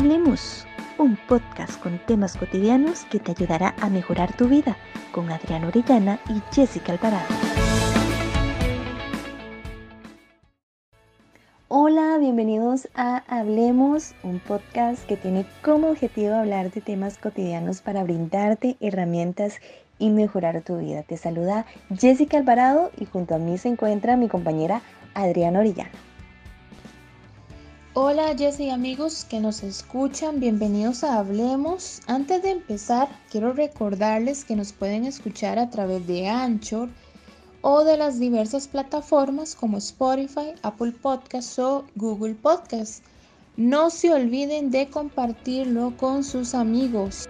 Hablemos, un podcast con temas cotidianos que te ayudará a mejorar tu vida con Adriana Orellana y Jessica Alvarado. Hola, bienvenidos a Hablemos, un podcast que tiene como objetivo hablar de temas cotidianos para brindarte herramientas y mejorar tu vida. Te saluda Jessica Alvarado y junto a mí se encuentra mi compañera Adriana Orellana. Hola Jessy y amigos que nos escuchan, bienvenidos a Hablemos. Antes de empezar, quiero recordarles que nos pueden escuchar a través de Anchor o de las diversas plataformas como Spotify, Apple Podcasts o Google Podcasts. No se olviden de compartirlo con sus amigos.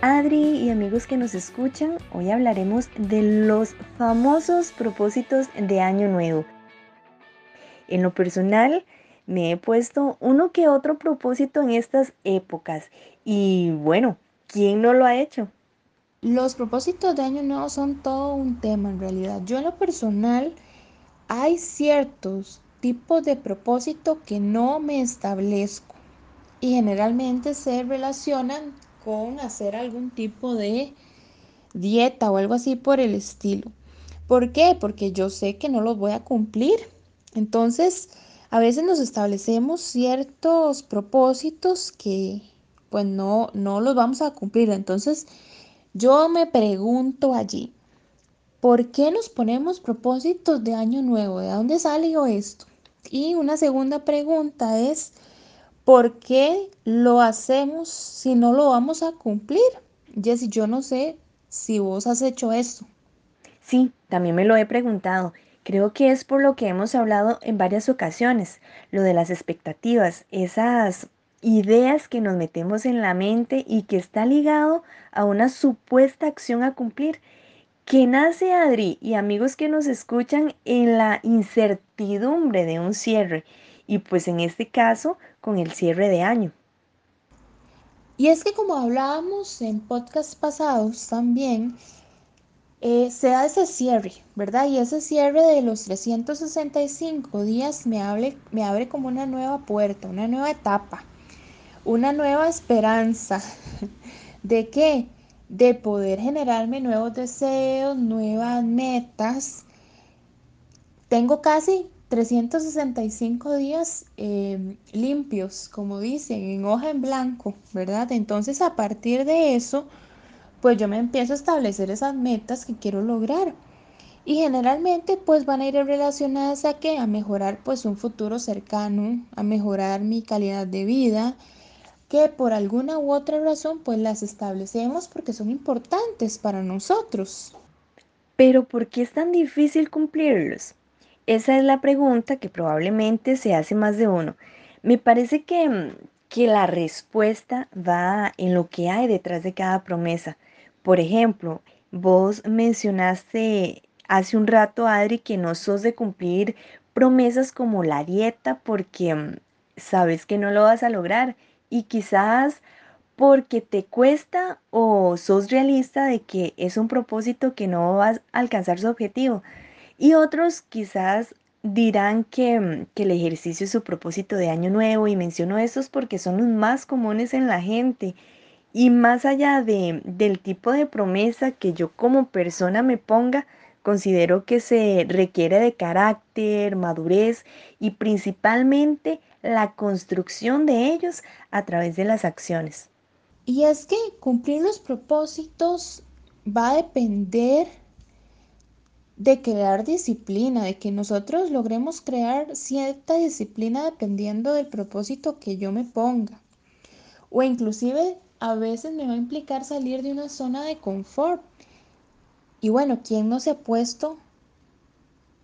Adri y amigos que nos escuchan, hoy hablaremos de los famosos propósitos de Año Nuevo. En lo personal, me he puesto uno que otro propósito en estas épocas y bueno, ¿quién no lo ha hecho? Los propósitos de año nuevo son todo un tema en realidad. Yo en lo personal hay ciertos tipos de propósito que no me establezco y generalmente se relacionan con hacer algún tipo de dieta o algo así por el estilo. ¿Por qué? Porque yo sé que no los voy a cumplir. Entonces, a veces nos establecemos ciertos propósitos que pues no, no los vamos a cumplir. Entonces yo me pregunto allí, ¿por qué nos ponemos propósitos de año nuevo? ¿De dónde salió esto? Y una segunda pregunta es, ¿por qué lo hacemos si no lo vamos a cumplir? Jessy, yo no sé si vos has hecho esto. Sí, también me lo he preguntado. Creo que es por lo que hemos hablado en varias ocasiones, lo de las expectativas, esas ideas que nos metemos en la mente y que está ligado a una supuesta acción a cumplir, que nace Adri y amigos que nos escuchan en la incertidumbre de un cierre y pues en este caso con el cierre de año. Y es que como hablábamos en podcasts pasados también, eh, se da ese cierre, ¿verdad? Y ese cierre de los 365 días me, me abre como una nueva puerta, una nueva etapa, una nueva esperanza. ¿De qué? De poder generarme nuevos deseos, nuevas metas. Tengo casi 365 días eh, limpios, como dicen, en hoja en blanco, ¿verdad? Entonces a partir de eso pues yo me empiezo a establecer esas metas que quiero lograr. Y generalmente pues van a ir relacionadas a qué? A mejorar pues un futuro cercano, a mejorar mi calidad de vida, que por alguna u otra razón pues las establecemos porque son importantes para nosotros. Pero ¿por qué es tan difícil cumplirlos? Esa es la pregunta que probablemente se hace más de uno. Me parece que, que la respuesta va en lo que hay detrás de cada promesa. Por ejemplo, vos mencionaste hace un rato, Adri, que no sos de cumplir promesas como la dieta porque mm, sabes que no lo vas a lograr y quizás porque te cuesta o sos realista de que es un propósito que no vas a alcanzar su objetivo. Y otros quizás dirán que, mm, que, el ejercicio es su propósito de año nuevo y menciono estos porque son los más comunes en la gente y más allá de, del tipo de promesa que yo como persona me ponga, considero que se requiere de carácter, madurez y principalmente la construcción de ellos a través de las acciones. Y es que cumplir los propósitos va a depender de crear disciplina, de que nosotros logremos crear cierta disciplina dependiendo del propósito que yo me ponga. O inclusive a veces me va a implicar salir de una zona de confort. Y bueno, ¿quién no se ha puesto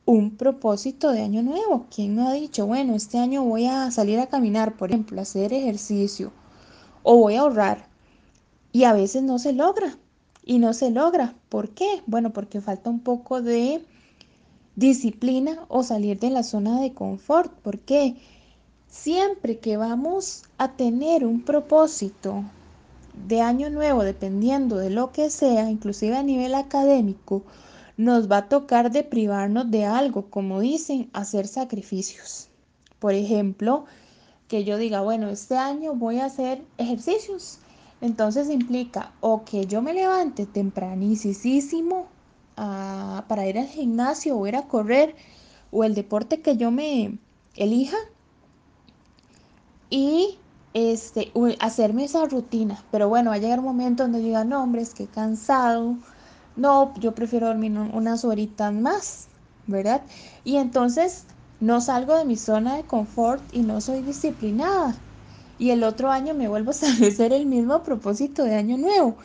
un propósito de año nuevo? ¿Quién no ha dicho, bueno, este año voy a salir a caminar, por ejemplo, hacer ejercicio o voy a ahorrar? Y a veces no se logra. Y no se logra. ¿Por qué? Bueno, porque falta un poco de disciplina o salir de la zona de confort. ¿Por qué? Siempre que vamos a tener un propósito de año nuevo, dependiendo de lo que sea, inclusive a nivel académico, nos va a tocar de privarnos de algo, como dicen, hacer sacrificios. Por ejemplo, que yo diga, bueno, este año voy a hacer ejercicios. Entonces implica o que yo me levante tempranísimo ah, para ir al gimnasio o ir a correr o el deporte que yo me elija y este, hacerme esa rutina. Pero bueno, va a llegar un momento donde diga, no, hombre, es que cansado. No, yo prefiero dormir unas horitas más, ¿verdad? Y entonces no salgo de mi zona de confort y no soy disciplinada. Y el otro año me vuelvo a establecer el mismo propósito de año nuevo.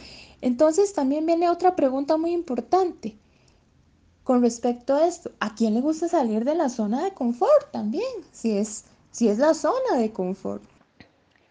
Entonces también viene otra pregunta muy importante con respecto a esto. ¿A quién le gusta salir de la zona de confort también? Si es, si es la zona de confort.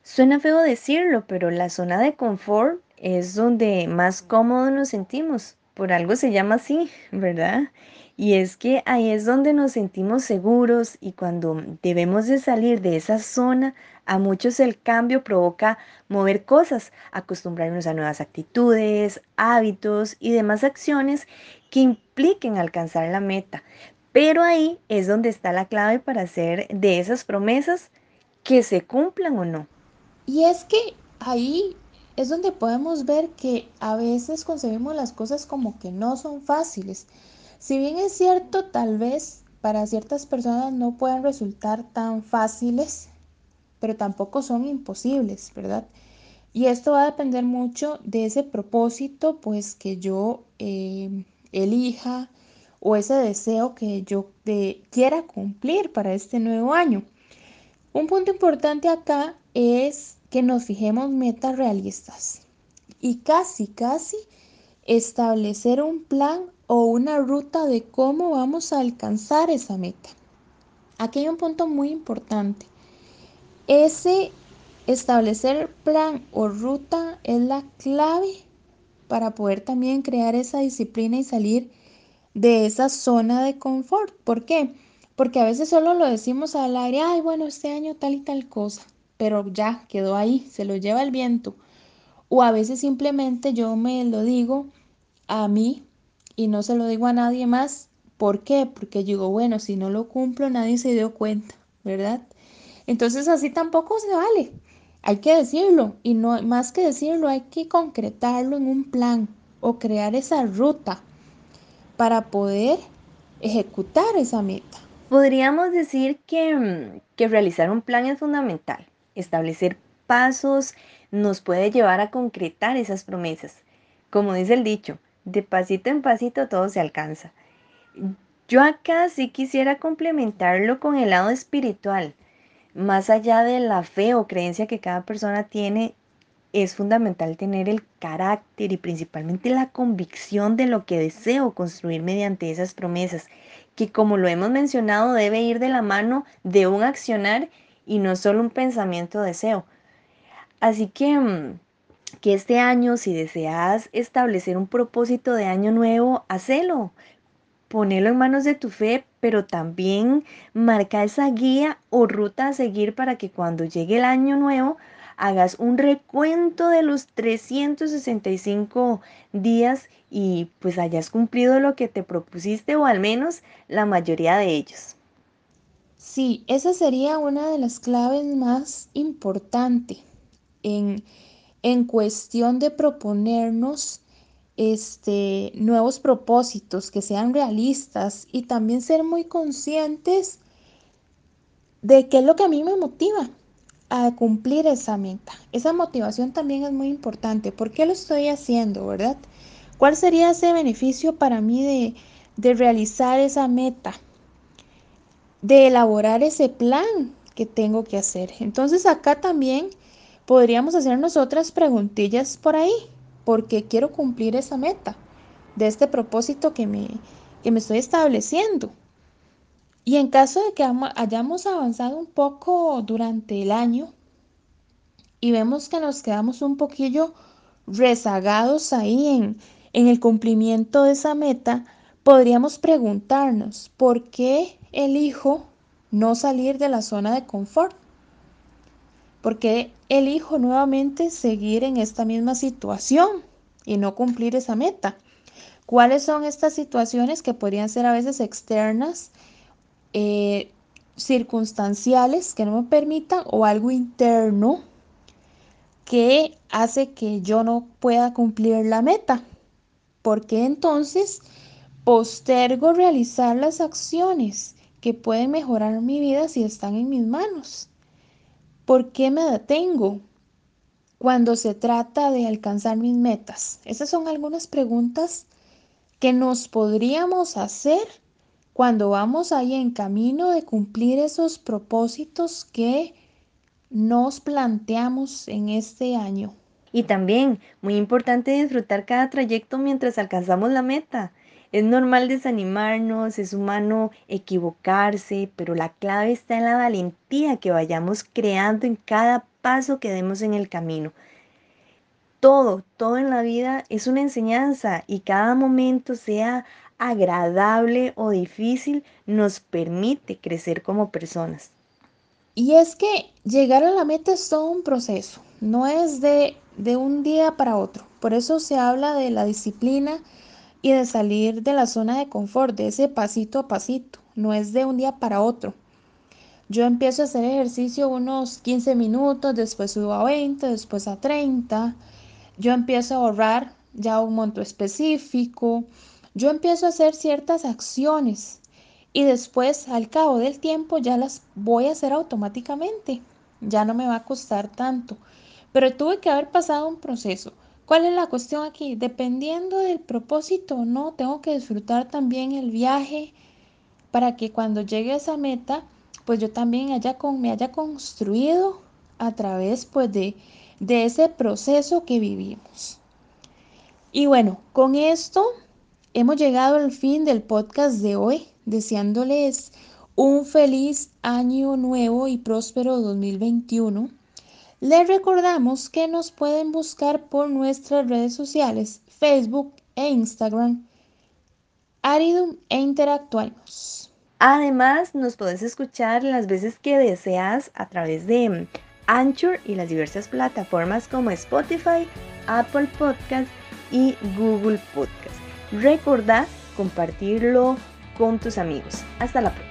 Suena feo decirlo, pero la zona de confort es donde más cómodo nos sentimos. Por algo se llama así, ¿verdad? Y es que ahí es donde nos sentimos seguros y cuando debemos de salir de esa zona, a muchos el cambio provoca mover cosas, acostumbrarnos a nuevas actitudes, hábitos y demás acciones que impliquen alcanzar la meta. Pero ahí es donde está la clave para hacer de esas promesas que se cumplan o no. Y es que ahí es donde podemos ver que a veces concebimos las cosas como que no son fáciles. Si bien es cierto, tal vez para ciertas personas no puedan resultar tan fáciles, pero tampoco son imposibles, ¿verdad? Y esto va a depender mucho de ese propósito, pues que yo eh, elija o ese deseo que yo quiera cumplir para este nuevo año. Un punto importante acá es que nos fijemos metas realistas y casi, casi establecer un plan o una ruta de cómo vamos a alcanzar esa meta. Aquí hay un punto muy importante. Ese establecer plan o ruta es la clave para poder también crear esa disciplina y salir de esa zona de confort. ¿Por qué? Porque a veces solo lo decimos al aire, ay, bueno, este año tal y tal cosa, pero ya quedó ahí, se lo lleva el viento. O a veces simplemente yo me lo digo a mí y no se lo digo a nadie más. ¿Por qué? Porque digo, bueno, si no lo cumplo, nadie se dio cuenta, ¿verdad? Entonces así tampoco se vale. Hay que decirlo y no más que decirlo, hay que concretarlo en un plan o crear esa ruta para poder ejecutar esa meta. Podríamos decir que, que realizar un plan es fundamental. Establecer pasos nos puede llevar a concretar esas promesas. Como dice el dicho, de pasito en pasito todo se alcanza. Yo acá sí quisiera complementarlo con el lado espiritual. Más allá de la fe o creencia que cada persona tiene, es fundamental tener el carácter y principalmente la convicción de lo que deseo construir mediante esas promesas, que como lo hemos mencionado debe ir de la mano de un accionar y no solo un pensamiento deseo. Así que mm, que este año, si deseas establecer un propósito de año nuevo, hacelo. Ponelo en manos de tu fe, pero también marca esa guía o ruta a seguir para que cuando llegue el año nuevo hagas un recuento de los 365 días y pues hayas cumplido lo que te propusiste o al menos la mayoría de ellos. Sí, esa sería una de las claves más importantes en en cuestión de proponernos este, nuevos propósitos que sean realistas y también ser muy conscientes de qué es lo que a mí me motiva a cumplir esa meta. Esa motivación también es muy importante. ¿Por qué lo estoy haciendo, verdad? ¿Cuál sería ese beneficio para mí de, de realizar esa meta? De elaborar ese plan que tengo que hacer. Entonces acá también podríamos hacernos otras preguntillas por ahí, porque quiero cumplir esa meta de este propósito que me, que me estoy estableciendo. Y en caso de que hayamos avanzado un poco durante el año y vemos que nos quedamos un poquillo rezagados ahí en, en el cumplimiento de esa meta, podríamos preguntarnos, ¿por qué elijo no salir de la zona de confort? ¿Por qué elijo nuevamente seguir en esta misma situación y no cumplir esa meta? ¿Cuáles son estas situaciones que podrían ser a veces externas? Eh, circunstanciales que no me permitan o algo interno que hace que yo no pueda cumplir la meta. Porque entonces postergo realizar las acciones que pueden mejorar mi vida si están en mis manos. ¿Por qué me detengo cuando se trata de alcanzar mis metas? Esas son algunas preguntas que nos podríamos hacer cuando vamos ahí en camino de cumplir esos propósitos que nos planteamos en este año. Y también, muy importante disfrutar cada trayecto mientras alcanzamos la meta. Es normal desanimarnos, es humano equivocarse, pero la clave está en la valentía que vayamos creando en cada paso que demos en el camino. Todo, todo en la vida es una enseñanza y cada momento, sea agradable o difícil, nos permite crecer como personas. Y es que llegar a la meta es todo un proceso, no es de, de un día para otro. Por eso se habla de la disciplina y de salir de la zona de confort, de ese pasito a pasito, no es de un día para otro. Yo empiezo a hacer ejercicio unos 15 minutos, después subo a 20, después a 30. Yo empiezo a ahorrar ya un monto específico. Yo empiezo a hacer ciertas acciones y después al cabo del tiempo ya las voy a hacer automáticamente. Ya no me va a costar tanto. Pero tuve que haber pasado un proceso. ¿Cuál es la cuestión aquí? Dependiendo del propósito no, tengo que disfrutar también el viaje para que cuando llegue a esa meta, pues yo también haya con, me haya construido a través pues de, de ese proceso que vivimos. Y bueno, con esto hemos llegado al fin del podcast de hoy deseándoles un feliz año nuevo y próspero 2021. Les recordamos que nos pueden buscar por nuestras redes sociales, Facebook e Instagram, Aridum e interactuamos. Además, nos puedes escuchar las veces que deseas a través de Anchor y las diversas plataformas como Spotify, Apple Podcast y Google Podcast. Recordad compartirlo con tus amigos. Hasta la próxima.